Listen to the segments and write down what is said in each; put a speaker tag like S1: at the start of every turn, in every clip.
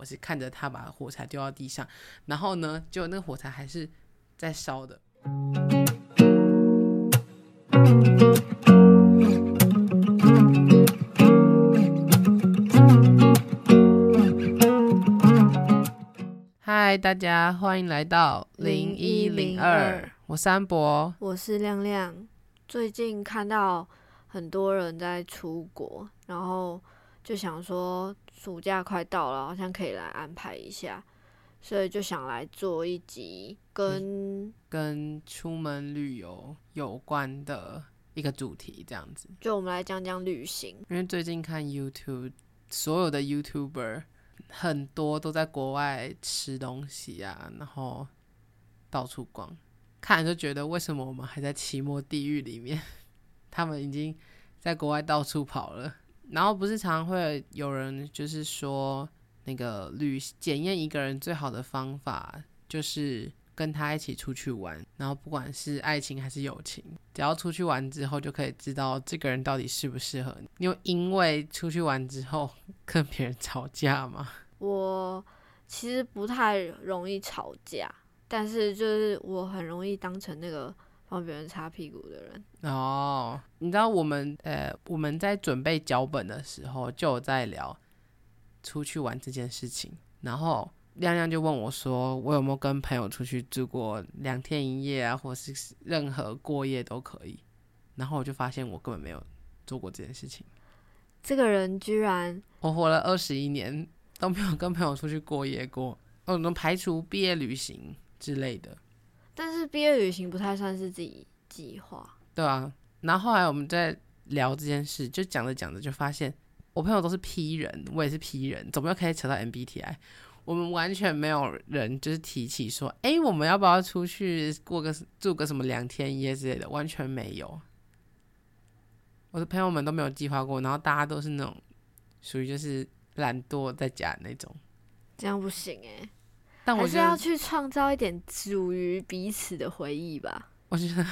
S1: 我是看着他把火柴丢到地上，然后呢，就那个火柴还是在烧的。嗨，大家欢迎来到零一零二，我是安博。
S2: 我是亮亮。最近看到很多人在出国，然后就想说暑假快到了，好像可以来安排一下，所以就想来做一集跟
S1: 跟出门旅游有关的一个主题，这样子。
S2: 就我们来讲讲旅行。
S1: 因为最近看 YouTube，所有的 YouTuber 很多都在国外吃东西啊，然后到处逛，看了就觉得为什么我们还在期末地狱里面？他们已经在国外到处跑了。然后不是常常会有人就是说，那个旅检验一个人最好的方法就是跟他一起出去玩，然后不管是爱情还是友情，只要出去玩之后就可以知道这个人到底适不适合你。又因为出去玩之后 跟别人吵架吗？
S2: 我其实不太容易吵架，但是就是我很容易当成那个帮别人擦屁股的人。
S1: 哦，你知道我们呃我们在准备脚本的时候就有在聊出去玩这件事情，然后亮亮就问我说，我有没有跟朋友出去住过两天一夜啊，或是任何过夜都可以，然后我就发现我根本没有做过这件事情，
S2: 这个人居然
S1: 我活了二十一年都没有跟朋友出去过夜过，哦能排除毕业旅行之类的。
S2: 但是毕业旅行不太算是自己计划。
S1: 对啊，然后后来我们在聊这件事，就讲着讲着就发现，我朋友都是 P 人，我也是 P 人，怎么又可以扯到 MBTI？我们完全没有人就是提起说，哎，我们要不要出去过个住个什么两天一夜之类的，完全没有。我的朋友们都没有计划过，然后大家都是那种属于就是懒惰在家那种。
S2: 这样不行哎、还是要去创造一点属于彼此的回忆吧。
S1: 我觉得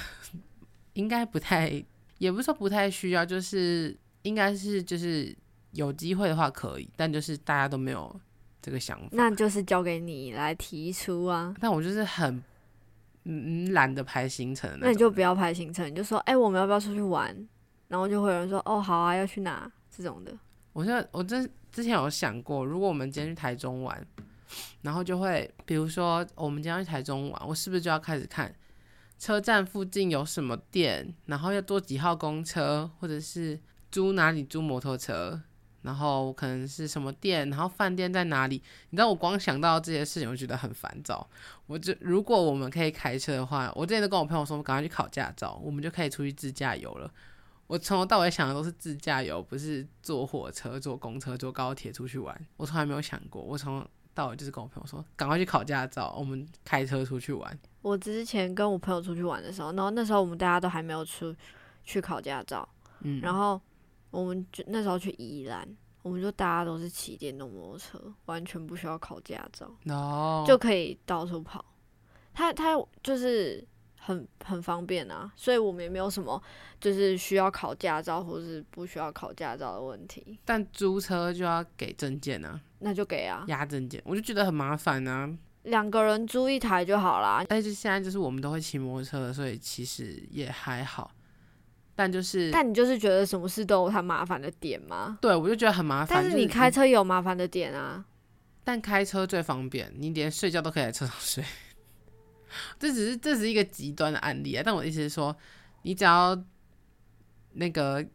S1: 应该不太，也不是说不太需要，就是应该是就是有机会的话可以，但就是大家都没有这个想法。
S2: 那就是交给你来提出啊。
S1: 但我就是很嗯懒得排行程
S2: 那
S1: 那。
S2: 你就不要排行程，你就说，哎、我们要不要出去玩？然后就会有人说，哦，好啊，要去哪？这种的。
S1: 我现在我之之前有想过，如果我们今天去台中玩，然后就会比如说我们今天去台中玩，我是不是就要开始看车站附近有什么店，然后要坐几号公车，或者是租哪里租摩托车，然后可能是什么店，然后饭店在哪里？你知道我光想到这些事情，我觉得很烦躁。我就如果我们可以开车的话，我之前都跟我朋友说，我赶快去考驾照，我们就可以出去自驾游了。我从头到尾想的都是自驾游，不是坐火车、坐公车、坐高铁出去玩。我从来没有想过，我从到我就是跟我朋友说，赶快去考驾照，我们开车出去玩。
S2: 我之前跟我朋友出去玩的时候，然后那时候我们大家都还没有出去考驾照，
S1: 嗯，
S2: 然后我们就那时候去宜兰，我们就大家都是骑电动摩托车，完全不需要考驾照，
S1: 哦，
S2: 就可以到处跑。他他就是很很方便啊，所以我们也没有什么就是需要考驾照或是不需要考驾照的问题，
S1: 但租车就要给证件啊，
S2: 那就给啊，
S1: 押证件，我就觉得很麻烦啊。
S2: 两个人租一台就好啦。
S1: 但是现在就是我们都会骑摩托车，所以其实也还好。但就是，
S2: 但你就是觉得什么事都有它麻烦的点吗？
S1: 对我就觉得很麻烦。
S2: 但是你开，车也有麻烦的点啊。
S1: 但开车最方便，你连睡觉都可以在车上睡。这只是这只是一个极端的案例啊，但我的意思是说，你只要那个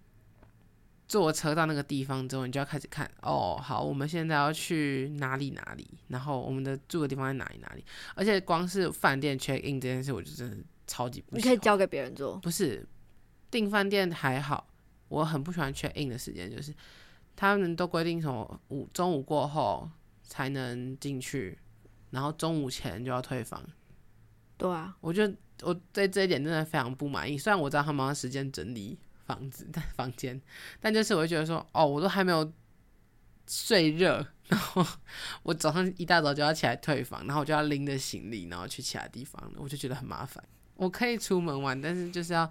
S1: 坐车到那个地方之后，你就要开始看哦，好，我们现在要去哪里哪里，然后我们的住的地方在哪里哪里，而且光是饭店 check in 这件事，我就真的超级不喜欢。
S2: 你可以交给别人做。
S1: 不是订饭店还好，我很不喜欢 check in 的时间，就是他们都规定什么午中午过后才能进去，然后中午前就要退房。
S2: 对啊，
S1: 我就我对这一点真的非常不满意。虽然我知道他们要时间整理房子、但房间，但就是我会觉得说，哦，我都还没有睡热，然后我早上一大早就要起来退房，然后我就要拎着行李，然后去其他地方，我就觉得很麻烦。我可以出门玩，但是就是要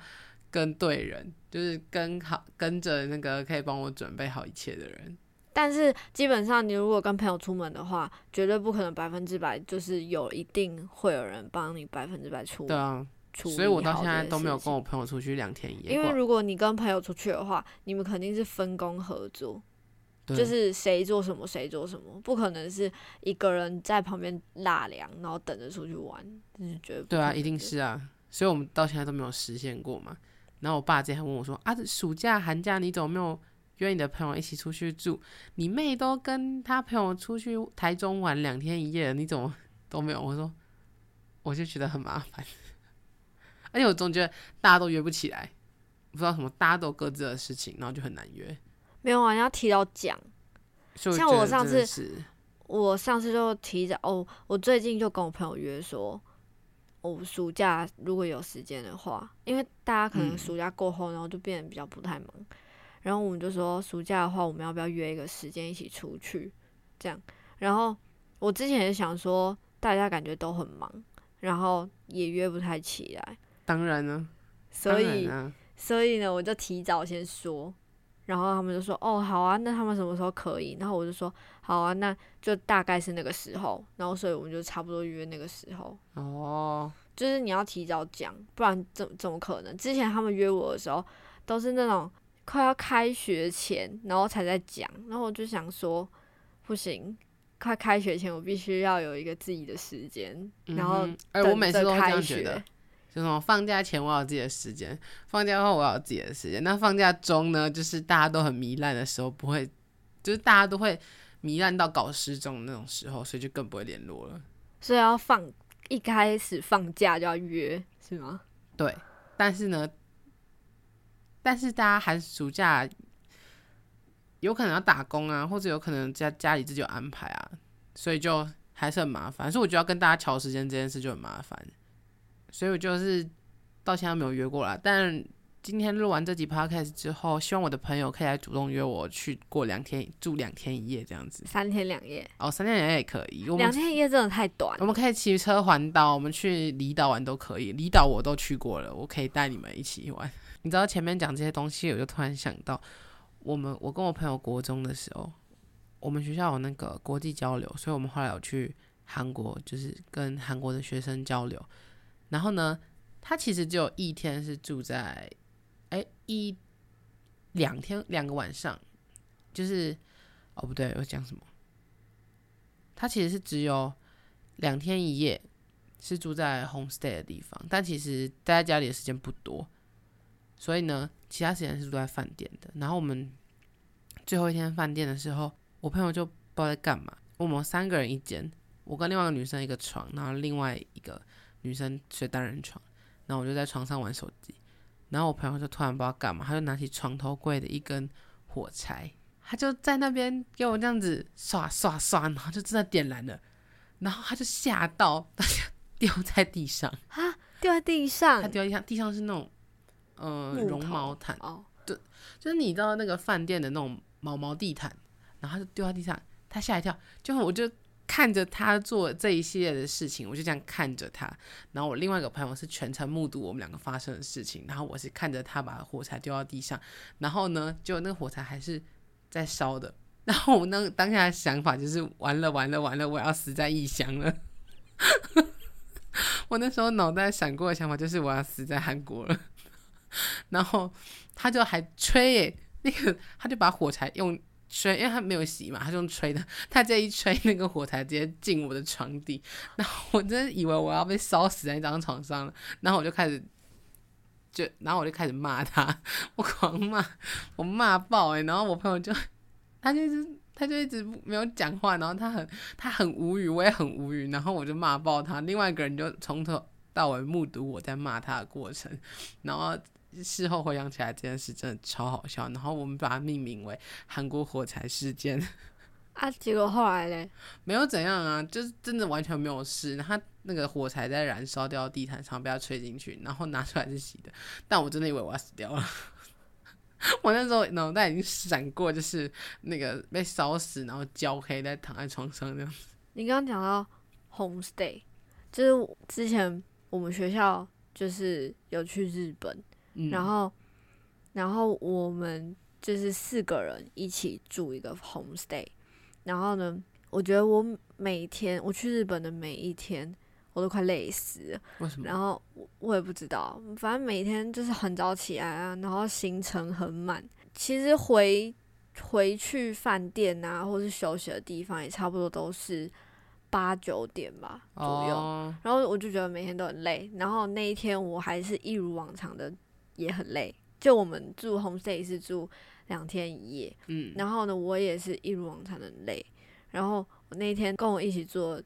S1: 跟对人，就是跟好跟着那个可以帮我准备好一切的人。
S2: 但是基本上你如果跟朋友出门的话，绝对不可能百分之百就是有一定会有人帮你百分之百出
S1: 对啊，
S2: 处理
S1: 所以我到现在都没有跟我朋友出去两天一夜
S2: 因为。如果你跟朋友出去的话，你们肯定是分工合作，就是谁做什么谁做什么，不可能是一个人在旁边纳凉，然后等着出去玩，就是绝对
S1: 对啊，一定是啊，所以我们到现在都没有实现过嘛。然后我爸之前还问我说：“啊，暑假寒假你怎么没有约你的朋友一起出去住？你妹都跟她朋友出去台中玩两天一夜了，你怎么都没有？”我说：“我就觉得很麻烦，而且我总觉得大家都约不起来，不知道什么，大家都有各自的事情，然后就很难约。
S2: 没有啊，你要提到讲。像我上次我上次就提早哦，我最近就跟我朋友约说，我、暑假如果有时间的话，因为大家可能
S1: 嗯
S2: 暑假过后，然后就变得比较不太忙，然后我们就说暑假的话，我们要不要约一个时间一起出去？这样，然后我之前也想说，大家感觉都很忙，然后也约不太起来，
S1: 当然呢，
S2: 所以
S1: 啊
S2: 所以呢，我就提早先说，然后他们就说哦好啊，那他们什么时候可以？然后我就说好啊，那就大概是那个时候，然后所以我们就差不多约那个时候，
S1: 哦，
S2: 就是你要提早讲，不然怎怎么可能？之前他们约我的时候都是那种快要开学前，然后才在讲，然后我就想说不行。快开学前，我必须要有一个自己的时间，然后
S1: 哎、
S2: 等
S1: 我每次都
S2: 开
S1: 样觉得
S2: 学。。
S1: 就什么放假前我有自己的时间，放假后我有自己的时间。那放假中呢，就是大家都很糜烂的时候，不会，就是大家都会糜烂到搞失踪那种时候，所以就更不会联络了。
S2: 所以要放一开始放假就要约，是吗？
S1: 对，但是呢，但是大家寒暑假有可能要打工啊，或者有可能家家里自己有安排啊，所以就还是很麻烦。所以我觉得要跟大家调时间这件事就很麻烦，所以我就是到现在没有约过啦。但今天录完这集 podcast 之后，希望我的朋友可以来主动约我去过两天住两天一夜这样子。
S2: 三天两夜，
S1: 哦，三天两夜也可以，我
S2: 两天一夜真的太短
S1: 我。们可以骑车环岛，我们去离岛玩都可以。离岛我都去过了，我可以带你们一起玩。你知道前面讲这些东西，我就突然想到，我们我跟我朋友国中的时候，我们学校有那个国际交流，所以我们后来有去韩国，就是跟韩国的学生交流。然后呢，他其实只有一天是住在，哎一两天两个晚上，就是哦不对，我讲什么？他其实是只有两天一夜是住在 homestay 的地方，但其实待在家里的时间不多，所以呢，其他时间是住在饭店的。然后我们最后一天饭店的时候，我朋友就不知道在干嘛。我们三个人一间，我跟另外一个女生一个床，然后另外一个女生睡单人床，然后我就在床上玩手机。然后我朋友就突然不知道干嘛，他就拿起床头柜的一根火柴，他就在那边给我这样子刷刷刷，然后就真的点燃了，然后他就吓到，他就 掉在地上，啊
S2: 掉在地上
S1: 他，掉地上，地上是那种呃绒毛毯，
S2: 哦，对
S1: 就是你知道那个饭店的那种毛毛地毯，然后他就丢在地上，他吓一跳，就我就看着他做这一系列的事情，我就这样看着他，然后我另外一个朋友是全程目睹我们两个发生的事情，然后我是看着他把火柴丢到地上，然后呢，就那个火柴还是在烧的，然后我那当下的想法就是完了完了完了，我要死在异乡了。我那时候脑袋闪过的想法就是我要死在韩国了，然后他就还吹耶，那个他就把火柴用吹，因为他没有洗嘛，他就用吹的，他这一吹，那个火柴直接进我的床底，然后我真的以为我要被烧死在那张床上了，然后我就开始。就，然后我就开始骂他，我狂骂，我骂爆哎、然后我朋友就，他就一直，他就一直没有讲话，然后他很，他很无语，我也很无语，然后我就骂爆他，另外一个人就从头到尾目睹我在骂他的过程，然后事后回想起来这件事真的超好笑，然后我们把它命名为韩国火柴事件，
S2: 啊，结果后来嘞，
S1: 没有怎样啊，就是真的完全没有事。然后他那个火柴在燃烧掉地毯上，被他吹进去，然后拿出来是洗的。但我真的以为我要死掉了。我那时候脑袋已经闪过，就是那个被烧死，然后焦黑在躺在床上这样子。
S2: 你刚刚讲到 homestay，就是之前我们学校就是有去日本，
S1: 嗯，
S2: 然后然后我们就是四个人一起住一个 homestay，然后呢，我觉得我每天我去日本的每一天，我都快累死了。
S1: 为什么？
S2: 然后我我也不知道，反正每天就是很早起来啊，然后行程很满。其实回回去饭店啊，或是休息的地方，也差不多都是八九点吧左右。
S1: 哦
S2: 然后我就觉得每天都很累，然后那一天我还是一如往常的也很累。就我们住 homestay 是住两天一夜，
S1: 嗯，
S2: 然后呢，我也是一如往常的累。然后我那天跟我一起做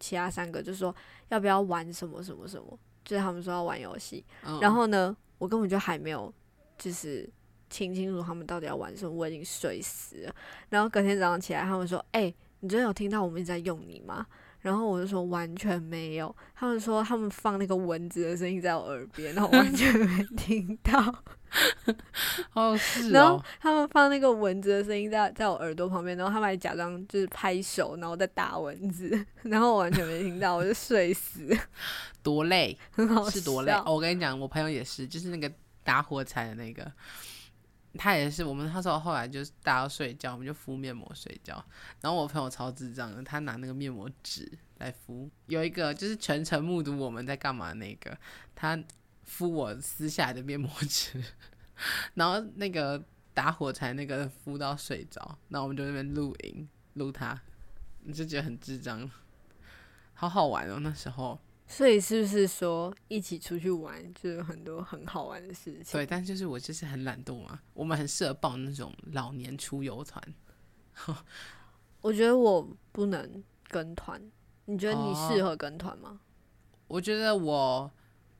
S2: 其他三个就说要不要玩什么什么什么，就是他们说要玩游戏。
S1: 嗯
S2: 然后呢，我根本就还没有就是听清楚他们到底要玩什么，我已经睡死了。然后隔天早上起来，他们说：“哎、你昨天有听到我们一直在用你吗？”然后我就说完全没有。他们说他们放那个蚊子的声音在我耳边，然后我完全没听到。
S1: 哦是
S2: 然后
S1: 哦，
S2: 他们放那个蚊子的声音在在我耳朵旁边，然后他们还假装就是拍手，然后在打蚊子，然后我完全没听到，我就睡死，
S1: 多累
S2: 很好
S1: 是多累。哦我跟你讲，我朋友也是，就是那个打火柴的那个，他也是。我们那时候后来就是大家睡觉，我们就敷面膜睡觉。然后我朋友超智障的，他拿那个面膜纸来敷。有一个就是全程目睹我们在干嘛那个，他敷我撕下来的面膜纸，然后那个打火柴那个敷到睡着，然后我们就那边录影录他，你就觉得很智障，好好玩哦那时候。
S2: 所以是不是说一起出去玩就有很多很好玩的事情？
S1: 对，但就是我就是很懒惰嘛，我们很适合报那种老年出游团。
S2: 我觉得我不能跟团，你觉得你
S1: 哦
S2: 适合跟团吗？
S1: 我觉得我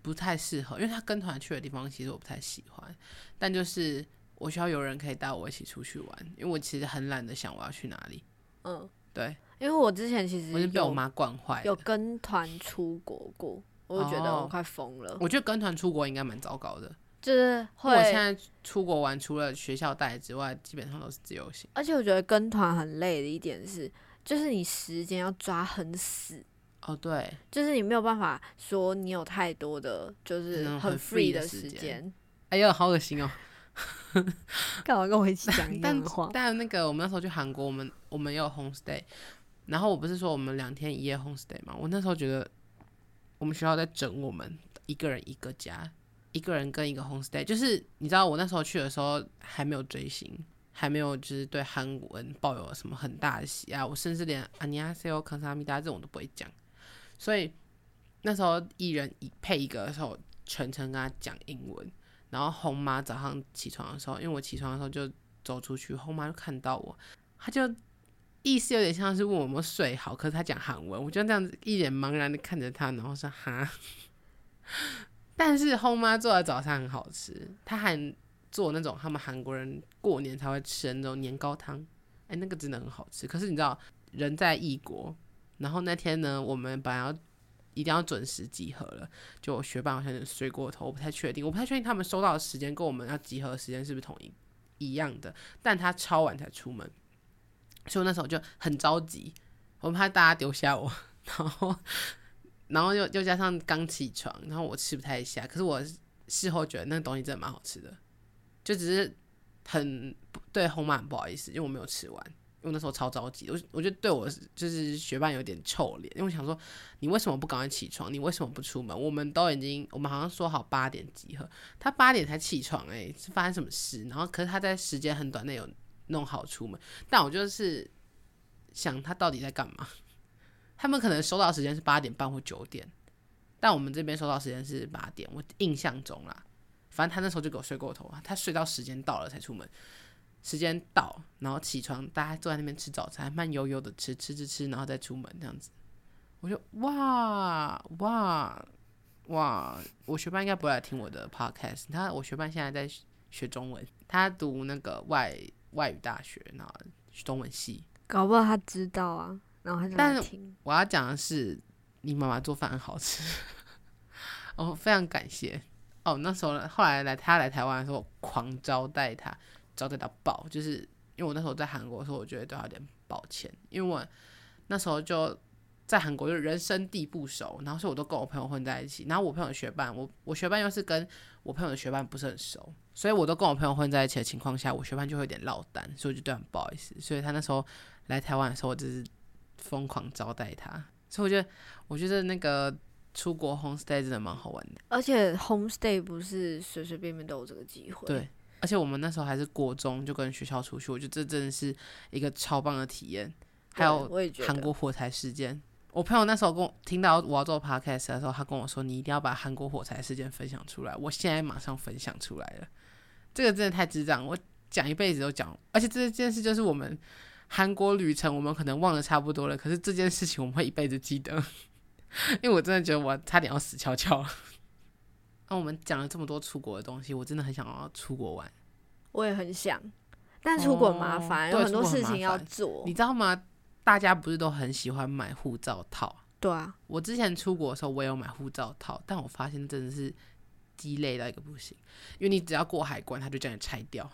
S1: 不太适合，因为他跟团去的地方其实我不太喜欢，但就是我需要有人可以带我一起出去玩，因为我其实很懒得想我要去哪里。
S2: 嗯，
S1: 对，
S2: 因为我之前其实
S1: 我是被我
S2: 有
S1: 妈惯坏
S2: 有。跟团出国过，我就觉得
S1: 哦
S2: 我快疯了，
S1: 我觉得跟团出国应该蛮糟糕的。
S2: 就是
S1: 会我现，在出国玩，除了学校带之外，基本上都是自由行。
S2: 而且我觉得跟团很累的一点是，就是你时间要抓很死。
S1: 哦，对，
S2: 就是你没有办法说你有太多的，就是很 free
S1: 的
S2: 的
S1: 时间。哎呦，好恶心哦！
S2: 干嘛跟我一起讲 一样
S1: 但
S2: 的话？
S1: 但那个我们那时候去韩国，我们我们也有 homestay，然后我不是说我们两天一夜 homestay 嘛我那时候觉得我们学校在整我们一个人一个家一个人跟一个 homestay 就是你知道我那时候去的时候还没有追星还没有就是对韩文抱有什么很大的喜爱我甚至连 anniyasio konsami 这种都不会讲。所以那时候一人一配一个的时候全程跟他讲英文然后红妈早上起床的时候因为我起床的时候就走出去红妈就看到我她就意思有点像是问我们睡好，可是他讲韩文，我就这样子一脸茫然的看着他，然后说哈。但是红妈做的早餐很好吃，她还做那种他们韩国人过年才会吃的那种年糕汤，哎，那个真的很好吃。可是你知道人在异国，然后那天呢，我们本来要一定要准时集合了。就我学霸好像有点睡过头，我不太确定，我不太确定他们收到的时间跟我们要集合的时间是不是同一一样的，但他超晚才出门，所以那时候就很着急，我怕大家丢下我，然后然后又又加上刚起床，然后我吃不太下，可是我事后觉得那东西真的蛮好吃的，就只是很对红马不好意思，因为我没有吃完。因为那时候超着急，我我就对我就是学伴有点臭脸，因为我想说你为什么不赶快起床？你为什么不出门？我们都已经，我们好像说好八点集合，他八点才起床、欸，是发生什么事？然后可是他在时间很短内有弄好出门，但我就是想他到底在干嘛？他们可能收到时间是八点半或九点，但我们这边收到时间是八点，我印象中啦，反正他那时候就给我睡过头啊，他睡到时间到了才出门。时间到，然后起床，大家坐在那边吃早餐，慢悠悠的吃，吃吃吃，然后再出门这样子。我就哇哇哇！我学伴应该不会来听我的 podcast。他我学伴现在在学中文，他读那个外外语大学，然后中文系。
S2: 搞不好他知道啊，然后他就听。
S1: 我要讲的是，你妈妈做饭很好吃，哦，非常感谢。哦，那时候后来来他来台湾的时候，狂招待他，招待到爆。就是因为我那时候在韩国的时候，我觉得对他有点抱歉，因为我那时候就在韩国就人生地不熟，然后所以我都跟我朋友混在一起。然后我朋友的学伴，我我学伴又是跟我朋友的学伴不是很熟，所以我都跟我朋友混在一起的情况下，我学伴就会有点落单，所以我就对他很不好意思。所以他那时候来台湾的时候，我就是疯狂招待他。所以我觉得，我觉得那个出国 homestay 真的蛮好玩的。
S2: 而且 homestay 不是随随便便都有这个机会。
S1: 对，而且我们那时候还是国中就跟学校出去，我觉得这真的是一个超棒的体验。还有韩国火柴事件，我朋友那时候跟我听到我要做 podcast 的时候，他跟我说：“你一定要把韩国火柴事件分享出来。”我现在马上分享出来了，这个真的太智障，我讲一辈子都讲，而且这件事就是我们韩国旅程，我们可能忘得差不多了，可是这件事情我们会一辈子记得，因为我真的觉得我差点要死翘翘了。那我们讲了这么多出国的东西，我真的很想要出国玩。
S2: 我也很想，但出国麻烦，
S1: 哦
S2: 有很多事情要做
S1: 你。知道吗？大家不是都很喜欢买护照套？
S2: 对啊，
S1: 我之前出国的时候，我也有买护照套，但我发现真的是鸡肋到一个不行，因为你只要过海关，他就叫你拆掉。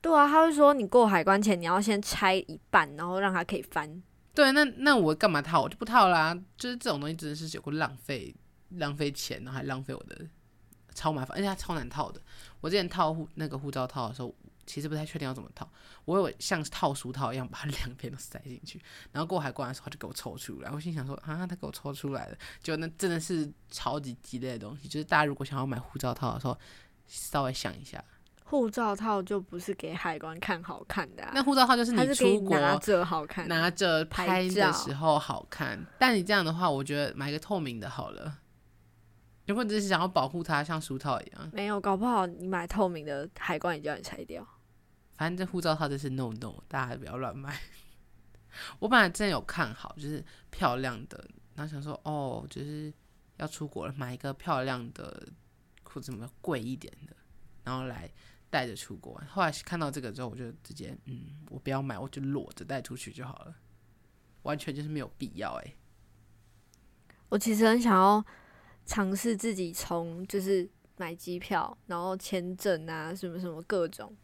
S2: 对啊，他会说你过海关前你要先拆一半，然后让它可以翻。
S1: 对，那那我干嘛套？我就不套啦。就是这种东西真的是有个浪费，浪费钱，然后还浪费我的，超麻烦，而且它超难套的。我之前套护那个护照套的时候，其实不太确定要怎么套，我有像套书套一样把它两边都塞进去，然后过海关的时候他就给我抽出来。我心想说啊，他给我抽出来了，就那真的是超级鸡肋的东西。就是大家如果想要买护照套的时候，稍微想一下，
S2: 护照套就不是给海关看好看的、啊，
S1: 那护照套就是你出国
S2: 拿着好看。
S1: 拿着
S2: 拍
S1: 拍的
S2: 照
S1: 时候好看，但你这样的话，我觉得买个透明的好了。如果你只是想要保护它，像书套一样，
S2: 没有，搞不好你买透明的，海关也叫你拆掉。
S1: 反正这护照套真是 no no，大家不要乱买。我本来真的有看好，就是漂亮的，然后想说哦，就是要出国了，买一个漂亮的或者什么贵一点的，然后来带着出国。后来看到这个之后，我就直接嗯，我不要买，我就裸着带出去就好了，完全就是没有必要哎、
S2: 我其实很想要尝试自己从就是买机票，然后签证啊，什么什么各种，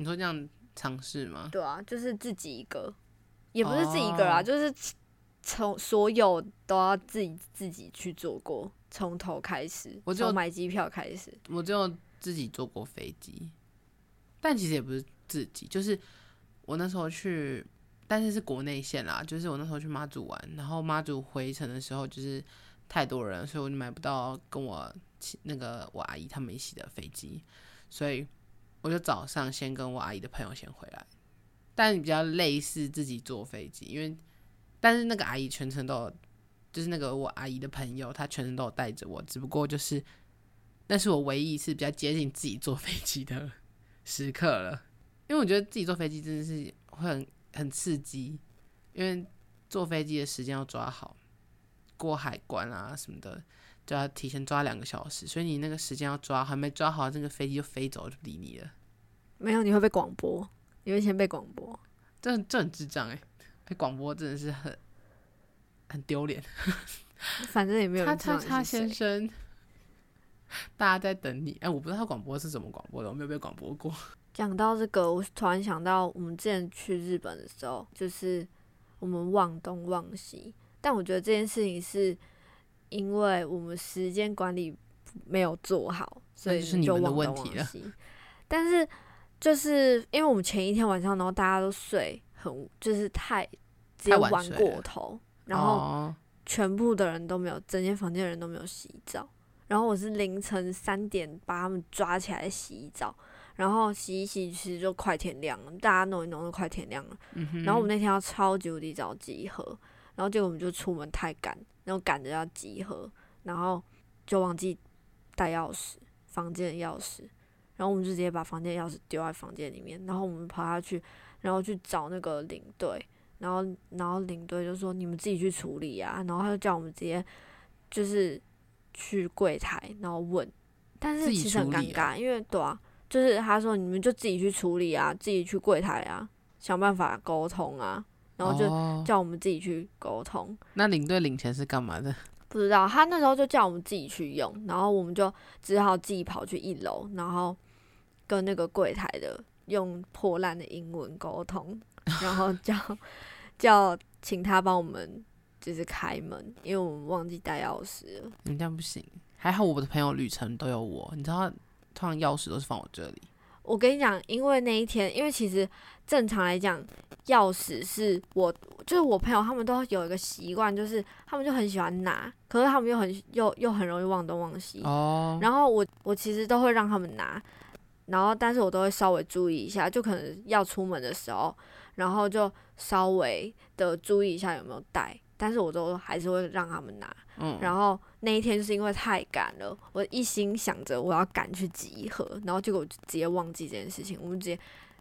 S1: 你说这样尝试吗？
S2: 对啊，就是自己一个，也不是自己一个啦，
S1: 哦
S2: 就是从所有都要自己自己去做过，从头开始，
S1: 我就
S2: 从买机票开始。
S1: 我只有自己坐过飞机，但其实也不是自己，就是我那时候去，但是是国内线啦，就是我那时候去妈祖玩，然后妈祖回程的时候就是太多人，所以我就买不到跟我那个我阿姨他们一起的飞机，所以我就早上先跟我阿姨的朋友先回来，但比较类似自己坐飞机，因为但是那个阿姨全程都有，就是那个我阿姨的朋友，她全程都有带着我，只不过就是。那是我唯一一次比较接近自己坐飞机的时刻了，因为我觉得自己坐飞机真的是会很很刺激，因为坐飞机的时间要抓好，过海关啊什么的就要提前抓两个小时，所以你那个时间要抓，还没抓好，那个飞机就飞走就不理你了，
S2: 没有，你会被广播，你会先被广播。
S1: 这这很智障哎、被广播真的是很很丢脸。
S2: 反正也没有
S1: 叉
S2: 人知道
S1: 叉叉
S2: 你是谁。
S1: 先生，大家在等你。哎、我不知道他广播是怎么广播的，我没有被广播过。
S2: 讲到这个，我突然想到，我们之前去日本的时候，就是我们忘东忘西，但我觉得这件事情是因为我们时间管理没有做好，所以
S1: 就是你们的
S2: 就忘
S1: 问题了
S2: 东忘西。但是就是因为我们前一天晚上，然后大家都睡很，就是太直接玩过头，然后
S1: 哦
S2: 全部的人都没有，整间房间的人都没有洗澡。然后我是凌晨三点把他们抓起来洗澡，然后洗一洗，其实就快天亮了，大家弄一弄就快天亮了。
S1: 嗯
S2: 然后我们那天要超级无敌早集合，然后结果我们就出门太赶，然后赶着要集合，然后就忘记带钥匙，房间的钥匙，然后我们就直接把房间钥匙丢在房间里面，然后我们跑下去，然后去找那个领队，然后然后领队就说你们自己去处理啊，然后他就叫我们直接就是去柜台，然后问，但是其实很尴尬，因为对啊，就是他说你们就自己去处理啊，自己去柜台啊，想办法沟通啊，然后就
S1: 哦
S2: 叫我们自己去沟通。
S1: 那领队领钱是干嘛的？
S2: 不知道他那时候就叫我们自己去用，然后我们就只好自己跑去一楼，然后跟那个柜台的用破烂的英文沟通，然后叫叫请他帮我们就是开门，因为我们忘记带钥匙了。
S1: 你这样不行。还好我的朋友旅程都有我，你知道通常钥匙都是放我这里。
S2: 我跟你讲，因为那一天，因为其实正常来讲，钥匙是我，就是我朋友他们都有一个习惯，就是他们就很喜欢拿，可是他们又很又又很容易忘东忘西。
S1: 哦，
S2: 然后我我其实都会让他们拿，然后但是我都会稍微注意一下，就可能要出门的时候，然后就稍微的注意一下有没有带，但是我都还是会让他们拿。
S1: 嗯，
S2: 然后那一天就是因为太赶了，我一心想着我要赶去集合，然后结果我就直接忘记这件事情，我们直接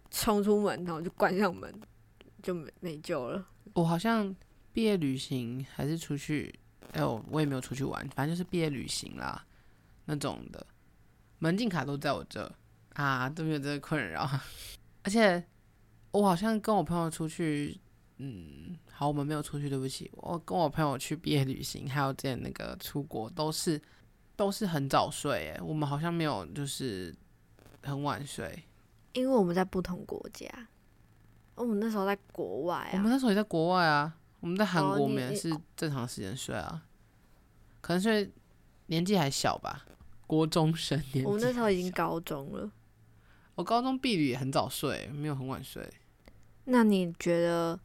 S2: 冲出门，然后就关上门，就没没救了。
S1: 我好像毕业旅行还是出去，哎呦，我也没有出去玩，反正就是毕业旅行啦那种的，门禁卡都在我这啊，都没有这个困扰。而且我好像跟我朋友出去，嗯，好，我们没有出去，对不起，我跟我朋友去毕业旅行，还有之前那个出国，都是都是很早睡，哎，我们好像没有就是很晚睡。
S2: 因为我们在不同国家，我们那时候在国外啊，
S1: 我们那时候也在国外啊，我们在韩国，我们也是正常时间睡啊，可能是年纪还小吧，国中生年纪。
S2: 我们那时候已经高中了。
S1: 我高中毕旅也很早睡，没有很晚睡。
S2: 那你觉得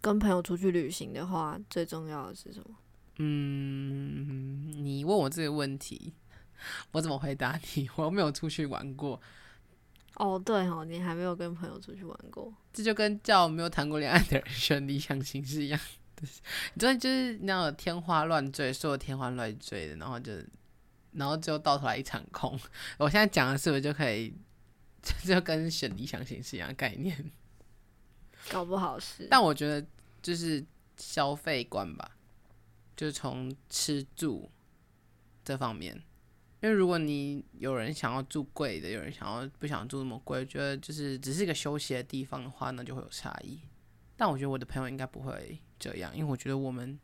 S2: 跟朋友出去旅行的话，最重要的是什么？
S1: 嗯，你问我这个问题，我怎么回答你？我又没有出去玩过，
S2: 哦，对哦，你还没有跟朋友出去玩过。
S1: 这就跟叫没有谈过恋爱的人选理想型是一样的。你真的就是那种天花乱坠，说的天花乱坠的，然后就，然后最后到头来一场空。我现在讲的是不是就可以，就跟选理想型是一样的概念？
S2: 搞不好是，
S1: 但我觉得就是消费观吧，就是从吃住这方面，因为如果你有人想要住贵的，有人想要不想住那么贵，觉得就是只是一个休息的地方的话，那就会有差异。但我觉得我的朋友应该不会这样，因为我觉得我们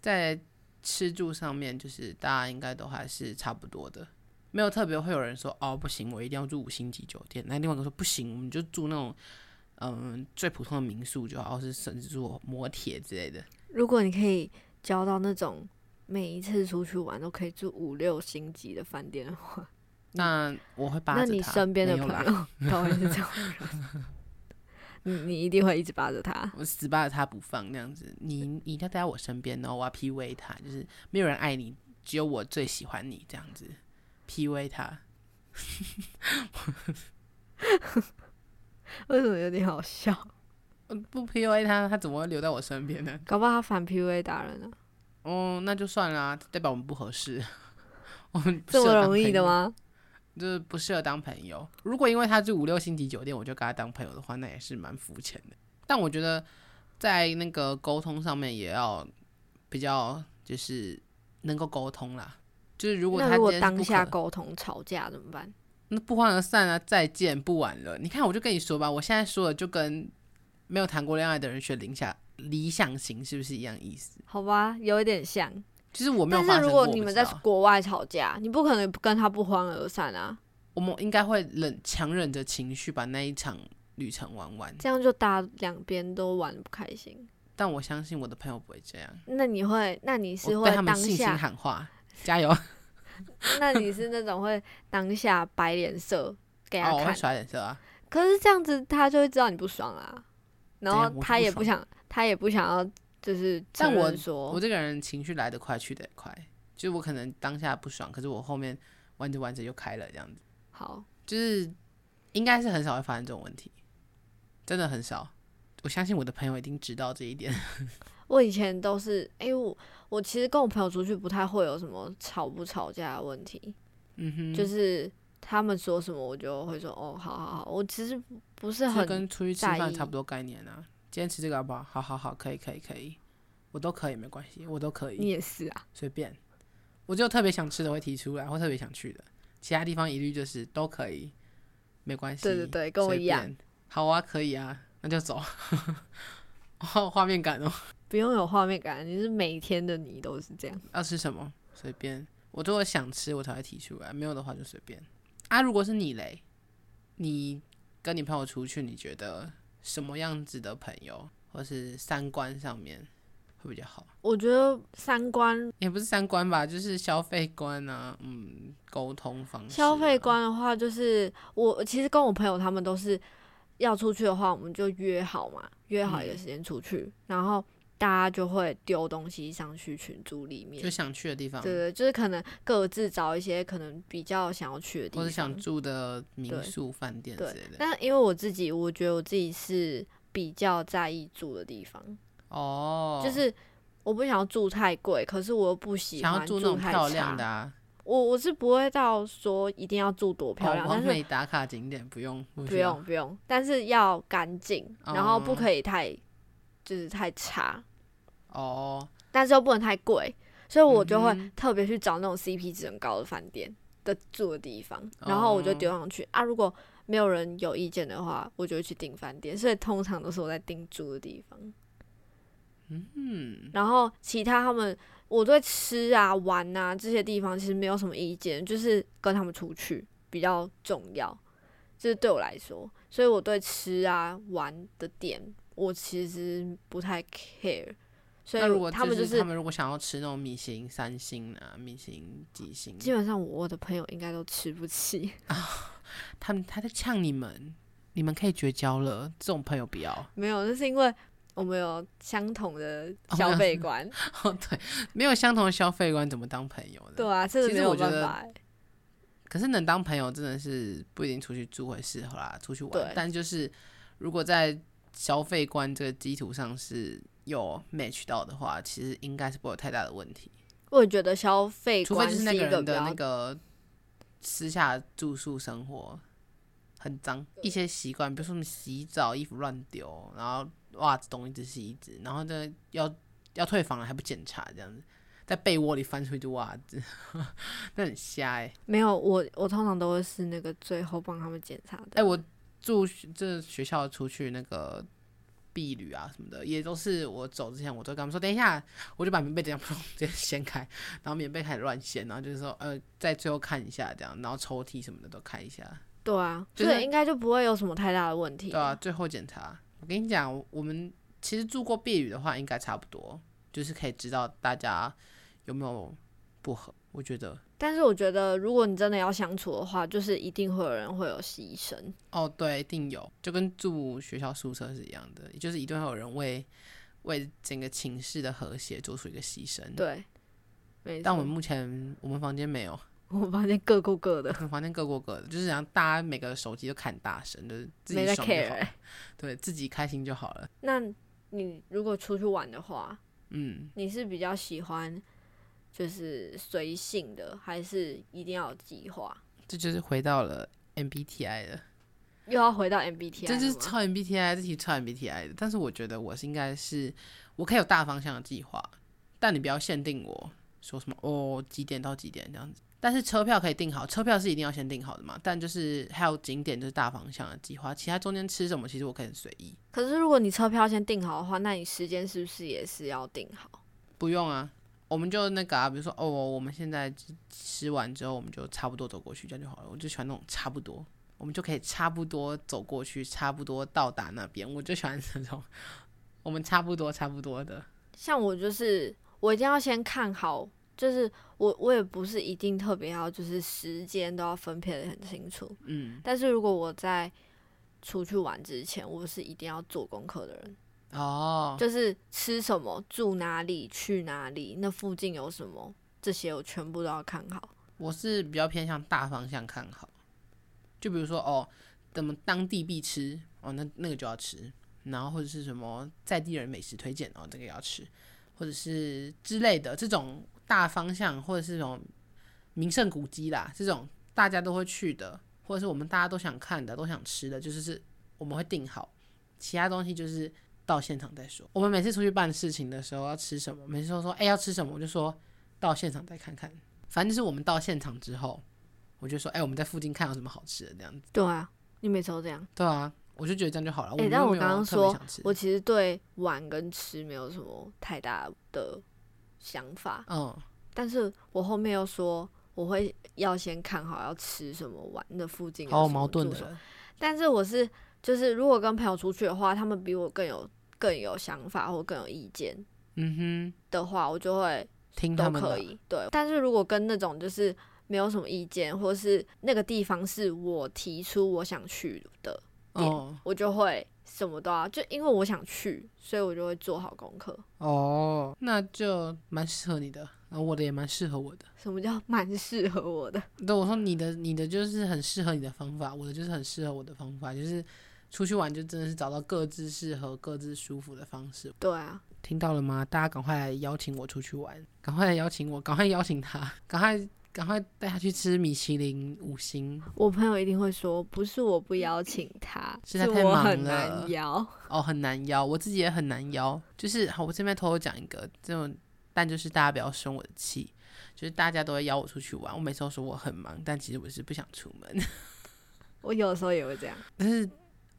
S1: 在吃住上面，就是大家应该都还是差不多的，没有特别会有人说哦不行，我一定要住五星级酒店。那另外一个说不行，我们就住那种嗯最普通的民宿就好，或是甚至住摩铁之类的。
S2: 如果你可以交到那种每一次出去玩都可以住五六星级的饭店的话，
S1: 那我会扒着
S2: 那你身边的朋友 都会是这种人，你你一定会一直扒着他。
S1: 我死扒着他不放那样子，你你一定要待在我身边，然后我要 PUA 他，就是没有人爱你，只有我最喜欢你这样子，PUA 他。
S2: 为什么有点好笑？
S1: 呃不 PUA 他，他怎么会留在我身边呢？
S2: 搞不好他反 PUA 打人呢、
S1: 哦，那就算啦，代表我们不合适，我们
S2: 这么容易的？吗？
S1: 就是不适合当朋友。如果因为他住五六星级酒店，我就跟他当朋友的话，那也是蛮肤浅的。但我觉得在那个沟通上面也要比较，就是能够沟通啦。就是如果他
S2: 如果当下沟通吵架怎么办？
S1: 那不欢而散啊，再见，不晚了。你看，我就跟你说吧，我现在说的就跟没有谈过恋爱的人学理想理想型是不是一样意思？
S2: 好吧，有一点像。
S1: 其实我没有
S2: 但是如果你们在国外吵架，你不可能跟他不欢而散啊，
S1: 我们应该会忍强忍着情绪把那一场旅程玩完。
S2: 这样就大家两边都玩得不开心。
S1: 但我相信我的朋友不会这样，
S2: 那你会，那你是会当
S1: 他们信心
S2: 下，
S1: 喊话，加油！
S2: 那你是那种会当下摆脸色给他
S1: 哦，我会
S2: 看，
S1: 甩脸色啊。
S2: 可是这样子他就会知道你不爽啊，然后他也不想，他也不想要，就是承
S1: 但我我这个人情绪来得快，去得也快，就是我可能当下不爽，可是我后面玩着玩着就开了，这样子，
S2: 好，
S1: 就是应该是很少会发生这种问题，真的很少。我相信我的朋友一定知道这一点。
S2: 我以前都是，哎、我我其实跟我朋友出去不太会有什么吵不吵架的问题，
S1: 嗯哼，
S2: 就是他们说什么我就会说哦，好好好，我其实不是很
S1: 跟出去吃饭差不多概念啊。今天吃这个好不好？好好好，可以可以可以，我都可以，没关系，我都可以。
S2: 你也是啊，
S1: 随便，我就特别想吃的会提出来，或特别想去的，其他地方一律就是都可以，没关系。
S2: 对对对跟我一样。
S1: 好啊，可以啊，那就走。哦，画面感哦，
S2: 不用有画面感，你是每天的你都是这样。
S1: 要吃什么随便，我如果想吃我才会提出来，没有的话就随便。啊，如果是你嘞，你跟你朋友出去，你觉得什么样子的朋友，或是三观上面会比较好？
S2: 我觉得三观
S1: 也不是三观吧，就是消费观啊，嗯，沟通方式啊、
S2: 消费观的话，就是我其实跟我朋友他们都是要出去的话，我们就约好嘛，约好一个
S1: 嗯
S2: 时间出去，然后大家就会丢东西上去群组里面
S1: 就。想去的地方，
S2: 对对，就是可能各自找一些可能比较想要去的地方，
S1: 或者想住的民宿、饭店之
S2: 对
S1: 类的。
S2: 但因为我自己，我觉得我自己是比较在意住的地方，
S1: 哦，
S2: 就是我不想要住太贵，可是我又不喜欢
S1: 住那种
S2: 太
S1: 漂亮的
S2: 差。
S1: 啊，
S2: 我我是不会到说一定要住多漂亮，
S1: 哦、
S2: 但是
S1: 打卡景点不用，不
S2: 用不用，但是要干净，然后不
S1: 哦
S2: 可以太就是太差，
S1: 哦，
S2: 但是又不能太贵，所以我就会特别去找那种 CP 值很高的饭店的住的地方，然后我就
S1: 哦
S2: 丢上去、啊。如果没有人有意见的话，我就会去订饭店，所以通常都是我在订住的地方。
S1: 嗯，
S2: 然后其他他们，我对吃啊、玩啊这些地方其实没有什么意见，就是跟他们出去比较重要，这是对我来说，所以我对吃啊、玩的点，我其实不太 care。所以
S1: 那如果
S2: 他们
S1: 就是他们如果想要吃那种米其林三星啊、米其林几星，
S2: 基本上我的朋友应该都吃不起 啊，
S1: 他们他在呛你们，你们可以绝交了，这种朋友不要。
S2: 没有，那是因为我们有相同的
S1: 哦
S2: 消费观，
S1: 哦，对，没有相同的消费观，怎么当朋友呢？
S2: 对啊，这个
S1: 其
S2: 没有办法欸。
S1: 可是能当朋友真的是不一定出去住会适合啦，出去玩。但就是如果在消费观这个基础上是有 match 到的话，其实应该是不会有太大的问题。
S2: 我也觉得消费
S1: 除非就是那个人的那个私下住宿生活很脏，一些习惯，比如说什么洗澡衣服乱丢，然后袜子东一只西一只，然后呢要要退房了还不检查这样子。在被窝里翻出一只袜子，那很瞎哎、
S2: 没有我，我通常都会是那个最后帮他们检查的。
S1: 哎、我住学这学校出去那个避旅啊什么的，也都是我走之前，我都跟他们说等一下，我就把棉被这样砰直接掀开，然后棉被开始乱掀，然后就是说呃，在最后看一下这样，然后抽屉什么的都看一下，
S2: 对啊，
S1: 就是
S2: 所以应该就不会有什么太大的问题。
S1: 对啊，最后检查。我跟你讲，我们其实住过避旅的话，应该差不多，就是可以知道大家有没有不合。我觉得
S2: 但是我觉得，如果你真的要相处的话，就是一定会有人会有牺牲。
S1: 哦，对，一定有，就跟住学校宿舍是一样的，也就是一定会有人为为整个寝室的和谐做出一个牺牲。，
S2: 对，没错。
S1: 但我们目前我们房间没有，
S2: 我们房间各过各的，
S1: 我们房间各过各的，就是想大家每个手机都看大声，就是自己
S2: 在
S1: 爽就
S2: care
S1: 好了
S2: 欸。
S1: 对自己开心就好了。
S2: 那你如果出去玩的话，
S1: 嗯，
S2: 你是比较喜欢就是随性的，还是一定要有计划？
S1: 这就是回到了 MBTI 了。
S2: 又要回到 MBTI，
S1: 这就是超 MBTI，这题超 MBTI 的。但是我觉得我是应该是，我可以有大方向的计划，但你不要限定我说什么哦几点到几点这样子。但是车票可以订好，车票是一定要先订好的嘛。但就是还有景点就是大方向的计划，其他中间吃什么其实我可以很随意，
S2: 可是如果你车票先订好的话，那你时间是不是也是要订好？
S1: 不用啊。我们就那个啊，比如说哦，我们现在吃吃完之后，我们就差不多走过去，这样就好了。我就喜欢那种差不多，我们就可以差不多走过去，差不多到达那边。我就喜欢这种，我们差不多差不多的。
S2: 像我就是我一定要先看好，就是我我也不是一定特别要就是时间都要分配的很清楚，
S1: 嗯，
S2: 但是如果我在出去玩之前，我是一定要做功课的人，
S1: 哦，
S2: 就是吃什么、住哪里、去哪里，那附近有什么，这些我全部都要看好。
S1: 我是比较偏向大方向看好，就比如说哦，怎么当地必吃哦，那那个就要吃，然后或者是什么在地人美食推荐哦，这个也要吃，或者是之类的这种大方向，或者是这种名胜古迹啦，这种大家都会去的，或者是我们大家都想看的、都想吃的，就是是我们会定好，其他东西就是到现场再说。我们每次出去办事情的时候要吃什么，每次都说哎、要吃什么，我就说到现场再看看。反正就是我们到现场之后，我就说，哎、我们在附近看有什么好吃的这样子。
S2: 对啊，你每次都这样。
S1: 对啊，我就觉得这样就好了。
S2: 诶但我刚刚说我其实对玩跟吃没有什么太大的想法，
S1: 嗯，
S2: 但是我后面又说我会要先看好要吃什么，玩的附近
S1: 好矛盾的。
S2: 但是我是就是如果跟朋友出去的话，他们比我更有更有想法或更有意见，
S1: 嗯哼
S2: 的话，我就会，
S1: 听
S2: 都
S1: 他们的，
S2: 可以。对，但是如果跟那种就是没有什么意见，或是那个地方是我提出我想去的，点
S1: 哦
S2: 我就会什么都要，就因为我想去，所以我就会做好功课。
S1: 哦，那就蛮适合你的，然后我的也蛮适合我的。
S2: 什么叫蛮适合我的？
S1: 对，我说你的你的就是很适合你的方法，我的就是很适合我的方法，就是出去玩就真的是找到各自适合、各自舒服的方式。
S2: 对啊，
S1: 听到了吗？大家赶快来邀请我出去玩，赶快来邀请我，赶快邀请他，赶快赶快带他去吃米其林五星。
S2: 我朋友一定会说，不是我不邀请他，
S1: 是他太忙了
S2: 难邀。
S1: 哦，很难邀，我自己也很难邀。就是好，我这边偷偷讲一个，这种但就是大家不要生我的气，就是大家都会邀我出去玩，我每次都说我很忙，但其实我是不想出门。
S2: 我有时候也会这样。
S1: 但是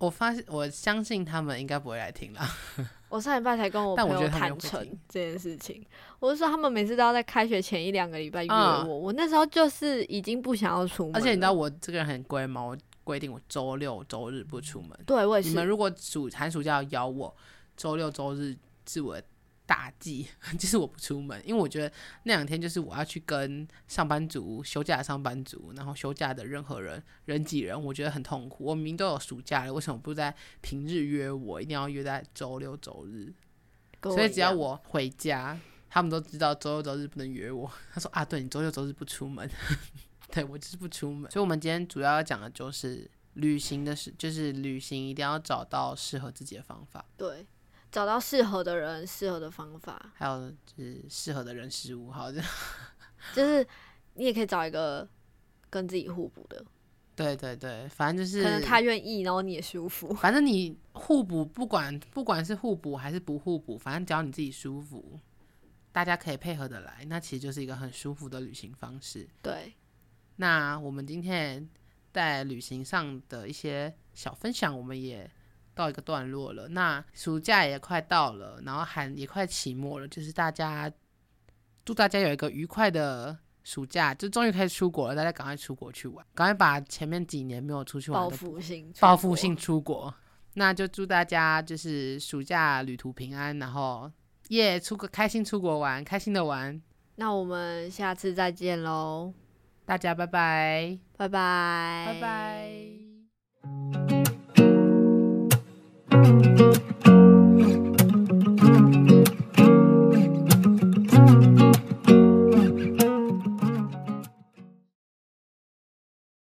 S1: 我发现，我相信他们应该不会来听啦。
S2: 我上礼拜才跟我朋友
S1: 但我觉得他们也
S2: 坦诚这件事情，我就说他们每次都要在开学前一两个礼拜约
S1: 啊
S2: 我，我那时候就是已经不想要出门，
S1: 而且你知道我这个人很龟毛，我规定我周六周日不出门。
S2: 对我也是，
S1: 你们如果暑寒暑假要邀我，周六周日是我的大忌，就是我不出门，因为我觉得那两天就是我要去跟上班族、休假的上班族，然后休假的任何人人挤人，我觉得很痛苦。我明明都有暑假了，为什么不在平日约我？一定要约在周六周日？所以只要我回家，他们都知道周六周日不能约我。他说啊，对你周六周日不出门，对我就是不出门。所以我们今天主要要讲的就是旅行的事，就是旅行一定要找到适合自己的方法，
S2: 对找到适合的人、适合的方法，
S1: 还有就是适合的人事物。好的，
S2: 就是你也可以找一个跟自己互补的，
S1: 对对对，反正就是
S2: 可能他愿意，然后你也舒服。
S1: 反正你互补，不管不管是互补还是不互补，反正只要你自己舒服，大家可以配合的来，那其实就是一个很舒服的旅行方式。
S2: 对，
S1: 那我们今天在旅行上的一些小分享，我们也告一个段落了。那暑假也快到了，然后寒也快期末了，就是大家祝大家有一个愉快的暑假，就终于可以出国了，大家赶快出国去玩，赶快把前面几年没有出去玩
S2: 报
S1: 的
S2: 复性，
S1: 报复性，出国。那就祝大家就是暑假旅途平安，然后耶出国开心出国玩，开心的玩。
S2: 那我们下次再见喽，
S1: 大家拜拜，
S2: 拜拜，
S1: 拜拜。thank you